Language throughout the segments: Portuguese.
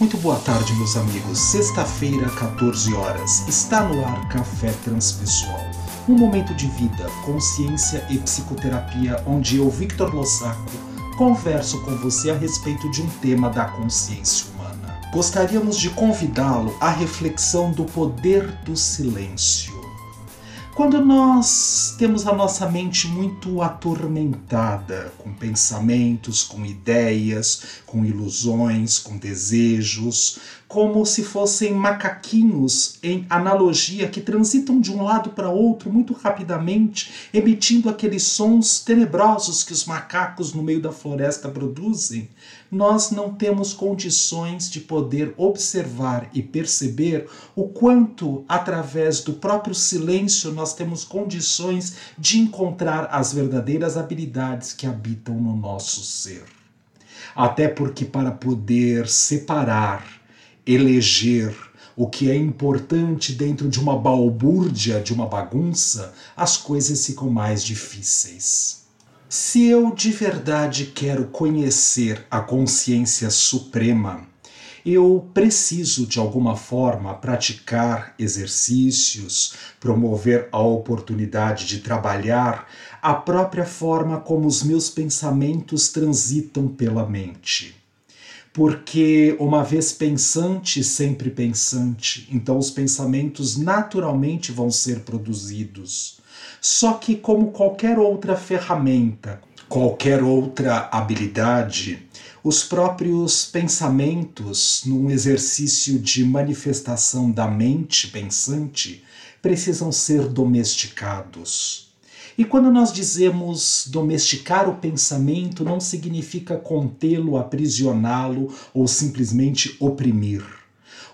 Muito boa tarde, meus amigos. Sexta-feira, 14 horas. Está no ar Café Transpessoal. Um momento de vida, consciência e psicoterapia onde eu, Victor Lossaco, converso com você a respeito de um tema da consciência humana. Gostaríamos de convidá-lo à reflexão do poder do silêncio. Quando nós temos a nossa mente muito atormentada com pensamentos, com ideias, com ilusões, com desejos, como se fossem macaquinhos em analogia que transitam de um lado para outro muito rapidamente, emitindo aqueles sons tenebrosos que os macacos no meio da floresta produzem, nós não temos condições de poder observar e perceber o quanto, através do próprio silêncio, nós temos condições de encontrar as verdadeiras habilidades que habitam no nosso ser. Até porque, para poder separar eleger o que é importante dentro de uma balbúrdia, de uma bagunça, as coisas ficam mais difíceis. Se eu de verdade quero conhecer a consciência suprema, eu preciso de alguma forma praticar exercícios, promover a oportunidade de trabalhar a própria forma como os meus pensamentos transitam pela mente porque uma vez pensante, sempre pensante, então os pensamentos naturalmente vão ser produzidos. Só que, como qualquer outra ferramenta, qualquer outra habilidade, os próprios pensamentos, num exercício de manifestação da mente pensante, precisam ser domesticados. E quando nós dizemos domesticar o pensamento, não significa contê-lo, aprisioná-lo ou simplesmente oprimir.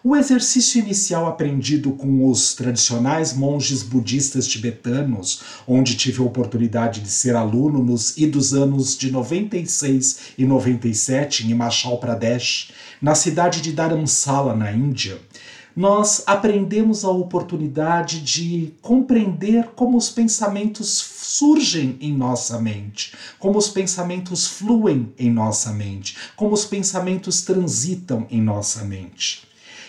O exercício inicial aprendido com os tradicionais monges budistas tibetanos, onde tive a oportunidade de ser aluno nos idos anos de 96 e 97 em Himachal Pradesh, na cidade de Dharamsala, na Índia, nós aprendemos a oportunidade de compreender como os pensamentos surgem em nossa mente, como os pensamentos fluem em nossa mente, como os pensamentos transitam em nossa mente.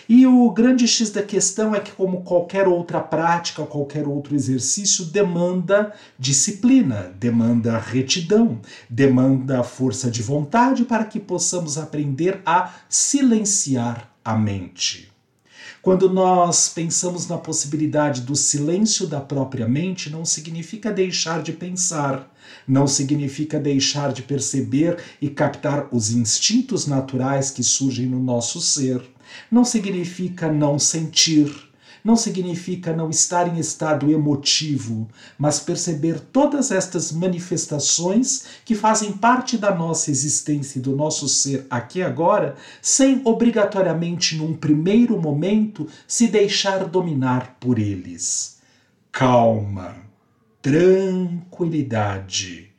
E o grande X da questão é que, como qualquer outra prática, qualquer outro exercício, demanda disciplina, demanda retidão, demanda força de vontade para que possamos aprender a silenciar a mente. Quando nós pensamos na possibilidade do silêncio da própria mente, não significa deixar de pensar, não significa deixar de perceber e captar os instintos naturais que surgem no nosso ser, não significa não sentir não significa não estar em estado emotivo, mas perceber todas estas manifestações que fazem parte da nossa existência e do nosso ser aqui agora, sem obrigatoriamente, num primeiro momento, se deixar dominar por eles. Calma, tranquilidade,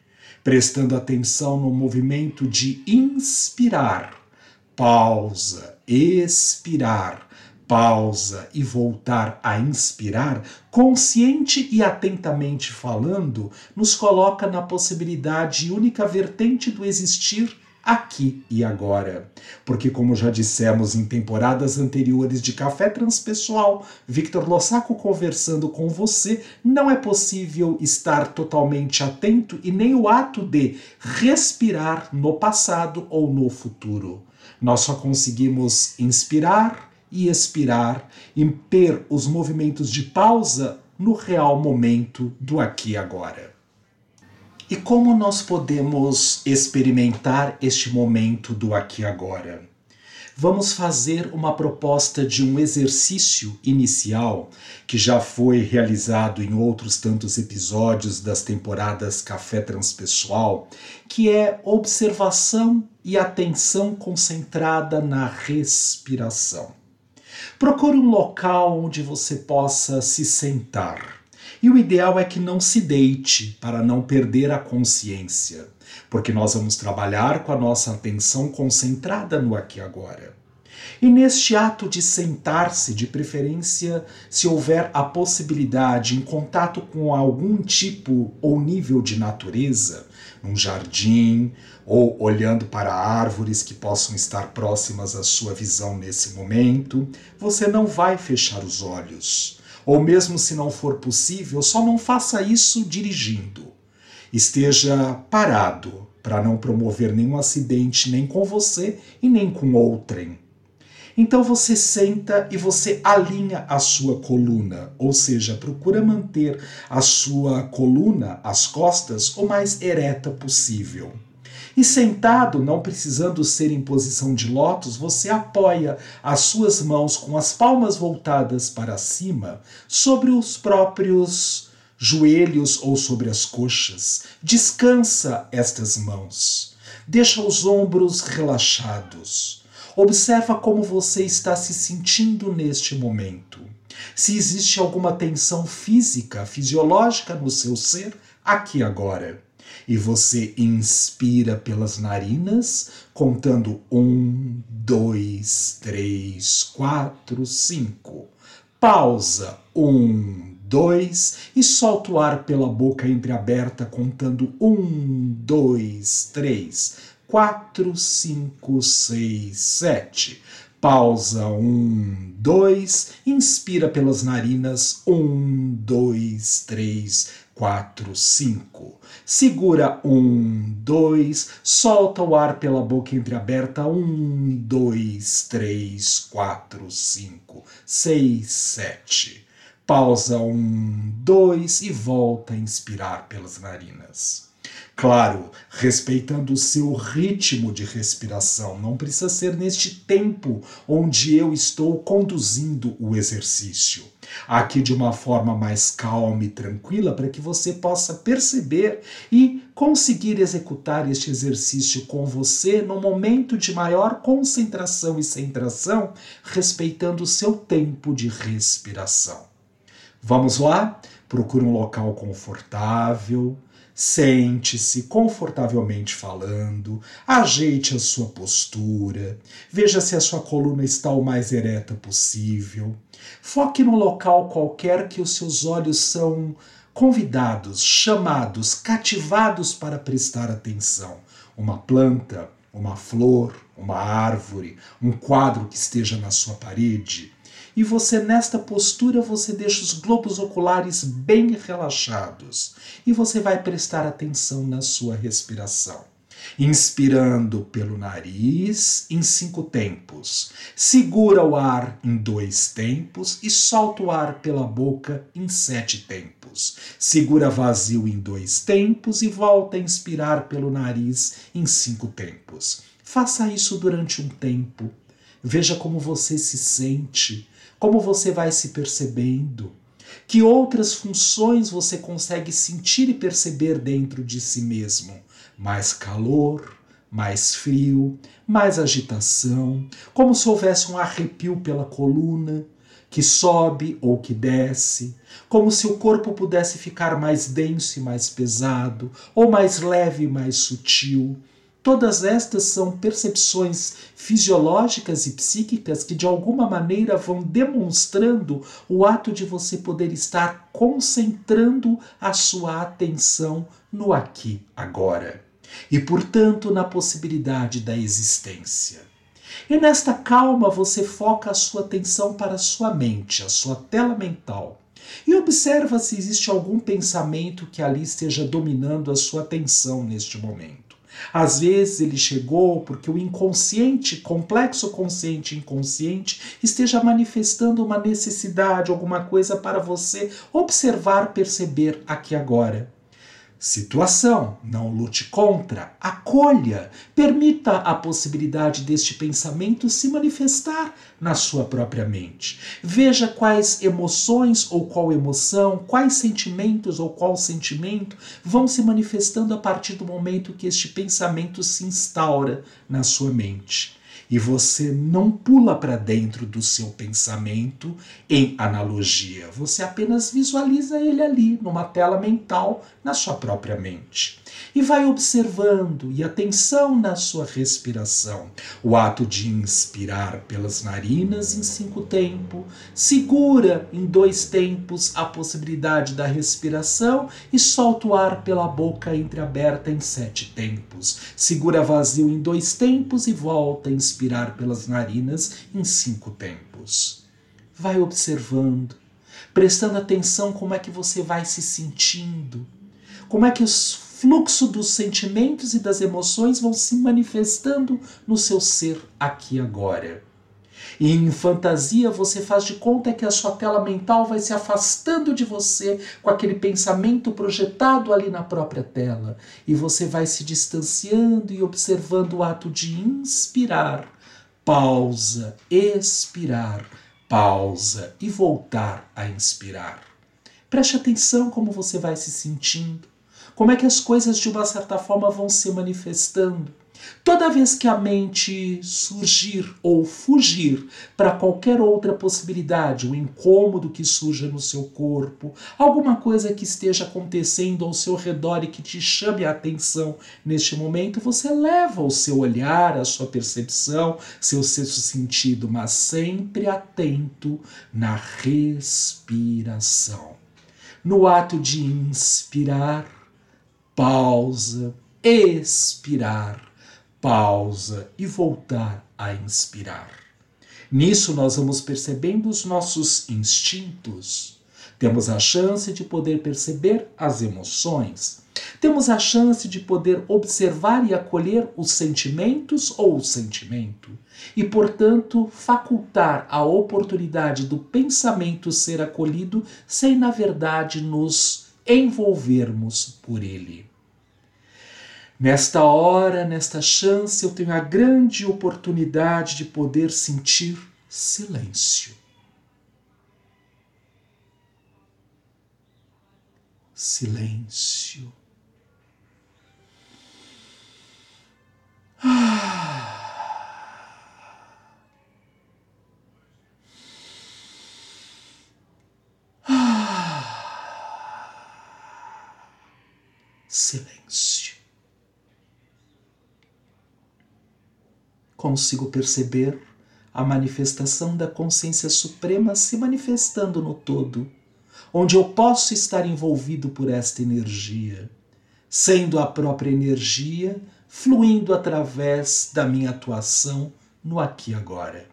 prestando atenção no movimento de inspirar, pausa, expirar pausa e voltar a inspirar, consciente e atentamente falando, nos coloca na possibilidade e única vertente do existir aqui e agora. Porque, como já dissemos em temporadas anteriores de Café Transpessoal, Victor Lossaco conversando com você, não é possível estar totalmente atento e nem o ato de respirar no passado ou no futuro. Nós só conseguimos inspirar, e expirar, ter os movimentos de pausa no real momento do aqui e agora. E como nós podemos experimentar este momento do aqui e agora? Vamos fazer uma proposta de um exercício inicial que já foi realizado em outros tantos episódios das temporadas Café Transpessoal, que é observação e atenção concentrada na respiração. Procure um local onde você possa se sentar. E o ideal é que não se deite para não perder a consciência, porque nós vamos trabalhar com a nossa atenção concentrada no aqui e agora. E neste ato de sentar-se, de preferência, se houver a possibilidade, em contato com algum tipo ou nível de natureza, num jardim ou olhando para árvores que possam estar próximas à sua visão nesse momento, você não vai fechar os olhos. Ou mesmo se não for possível, só não faça isso dirigindo. Esteja parado para não promover nenhum acidente nem com você e nem com outrem. Então você senta e você alinha a sua coluna, ou seja, procura manter a sua coluna, as costas, o mais ereta possível. E sentado, não precisando ser em posição de lótus, você apoia as suas mãos com as palmas voltadas para cima sobre os próprios joelhos ou sobre as coxas. Descansa estas mãos. Deixa os ombros relaxados. Observa como você está se sentindo neste momento. Se existe alguma tensão física, fisiológica no seu ser, aqui agora e você inspira pelas narinas, contando um, dois, três, quatro, cinco. Pausa, um, dois, e solta o ar pela boca entreaberta, contando um, dois, três, quatro, cinco, seis, sete. Pausa, um, dois, inspira pelas narinas, um, dois, três, quatro, cinco. Segura um, dois, solta o ar pela boca entreaberta. Um, dois, três, quatro, cinco, seis, sete. Pausa um, dois e volta a inspirar pelas narinas. Claro, respeitando o seu ritmo de respiração, não precisa ser neste tempo onde eu estou conduzindo o exercício. Aqui de uma forma mais calma e tranquila para que você possa perceber e conseguir executar este exercício com você no momento de maior concentração e centração, respeitando o seu tempo de respiração. Vamos lá? Procure um local confortável Sente-se confortavelmente falando, ajeite a sua postura, veja se a sua coluna está o mais ereta possível. Foque no local qualquer que os seus olhos são convidados, chamados, cativados para prestar atenção. Uma planta, uma flor, uma árvore, um quadro que esteja na sua parede e você nesta postura você deixa os globos oculares bem relaxados e você vai prestar atenção na sua respiração. Inspirando pelo nariz em cinco tempos. Segura o ar em dois tempos e solta o ar pela boca em sete tempos. Segura vazio em dois tempos e volta a inspirar pelo nariz em cinco tempos. Faça isso durante um tempo. Veja como você se sente como você vai se percebendo, que outras funções você consegue sentir e perceber dentro de si mesmo. Mais calor, mais frio, mais agitação, como se houvesse um arrepio pela coluna, que sobe ou que desce, como se o corpo pudesse ficar mais denso e mais pesado, ou mais leve e mais sutil, Todas estas são percepções fisiológicas e psíquicas que de alguma maneira vão demonstrando o ato de você poder estar concentrando a sua atenção no aqui, agora, e portanto na possibilidade da existência. E nesta calma você foca a sua atenção para a sua mente, a sua tela mental. E observa se existe algum pensamento que ali esteja dominando a sua atenção neste momento. Às vezes ele chegou porque o inconsciente, complexo consciente inconsciente, esteja manifestando uma necessidade, alguma coisa para você observar, perceber aqui agora situação, não lute contra, acolha, permita a possibilidade deste pensamento se manifestar na sua própria mente. Veja quais emoções ou qual emoção, quais sentimentos ou qual sentimento vão se manifestando a partir do momento que este pensamento se instaura na sua mente e você não pula para dentro do seu pensamento em analogia, você apenas visualiza ele ali numa tela mental na sua própria mente. e vai observando e atenção na sua respiração. O ato de inspirar pelas narinas em cinco tempos, segura em dois tempos a possibilidade da respiração e solta o ar pela boca entreaberta em sete tempos. Segura vazio em dois tempos e volta a inspirar pelas narinas em cinco tempos. Vai observando, prestando atenção como é que você vai se sentindo, como é que os fluxo dos sentimentos e das emoções vão se manifestando no seu ser aqui agora. E em fantasia você faz de conta que a sua tela mental vai se afastando de você com aquele pensamento projetado ali na própria tela. E você vai se distanciando e observando o ato de inspirar, pausa, expirar, pausa e voltar a inspirar. Preste atenção como você vai se sentindo como é que as coisas de uma certa forma vão se manifestando. Toda vez que a mente surgir ou fugir para qualquer outra possibilidade, o um incômodo que surja no seu corpo, alguma coisa que esteja acontecendo ao seu redor e que te chame a atenção neste momento, você leva o seu olhar, a sua percepção, seu sexto sentido, mas sempre atento na respiração. No ato de inspirar, pausa, expirar, pausa e voltar a inspirar. Nisso nós vamos percebendo os nossos instintos. Temos a chance de poder perceber as emoções. Temos a chance de poder observar e acolher os sentimentos ou o sentimento, e, portanto, facultar a oportunidade do pensamento ser acolhido sem, na verdade, nos envolvermos por ele. Nesta hora, nesta chance, eu tenho a grande oportunidade de poder sentir silêncio. Silêncio. Ah. Ah. Silêncio. Consigo perceber a manifestação da consciência suprema se manifestando no todo, onde eu posso estar envolvido por esta energia, sendo a própria energia fluindo através da minha atuação no aqui e agora.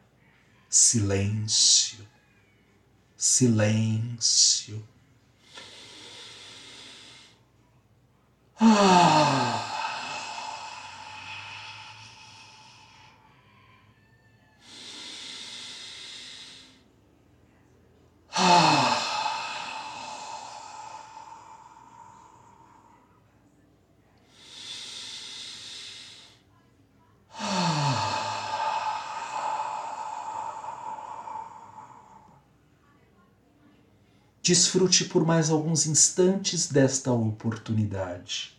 Silêncio, silêncio. Ah. Desfrute por mais alguns instantes desta oportunidade.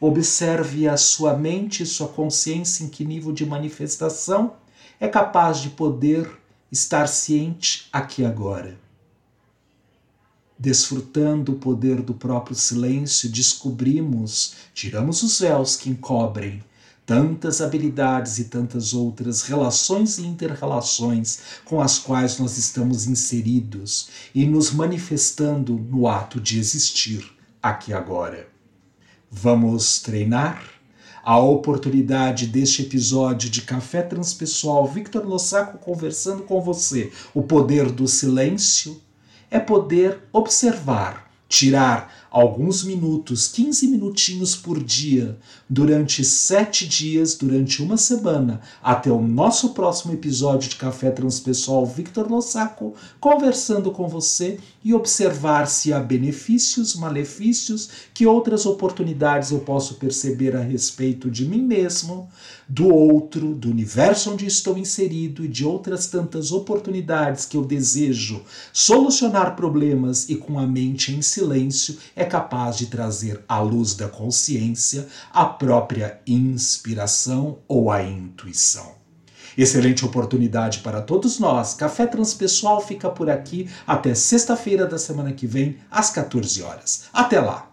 Observe a sua mente e sua consciência em que nível de manifestação é capaz de poder estar ciente aqui agora. Desfrutando o poder do próprio silêncio, descobrimos, tiramos os véus que encobrem tantas habilidades e tantas outras relações e interrelações com as quais nós estamos inseridos e nos manifestando no ato de existir aqui agora. Vamos treinar? A oportunidade deste episódio de Café Transpessoal Victor Lossaco conversando com você, o poder do silêncio, é poder observar, tirar alguns minutos, 15 minutinhos por dia, durante sete dias, durante uma semana, até o nosso próximo episódio de Café Transpessoal Victor Lossaco, conversando com você e observar se há benefícios, malefícios, que outras oportunidades eu posso perceber a respeito de mim mesmo, do outro, do universo onde estou inserido e de outras tantas oportunidades que eu desejo solucionar problemas e com a mente em silêncio é capaz de trazer à luz da consciência a própria inspiração ou a intuição. Excelente oportunidade para todos nós. Café Transpessoal fica por aqui até sexta-feira da semana que vem, às 14 horas. Até lá!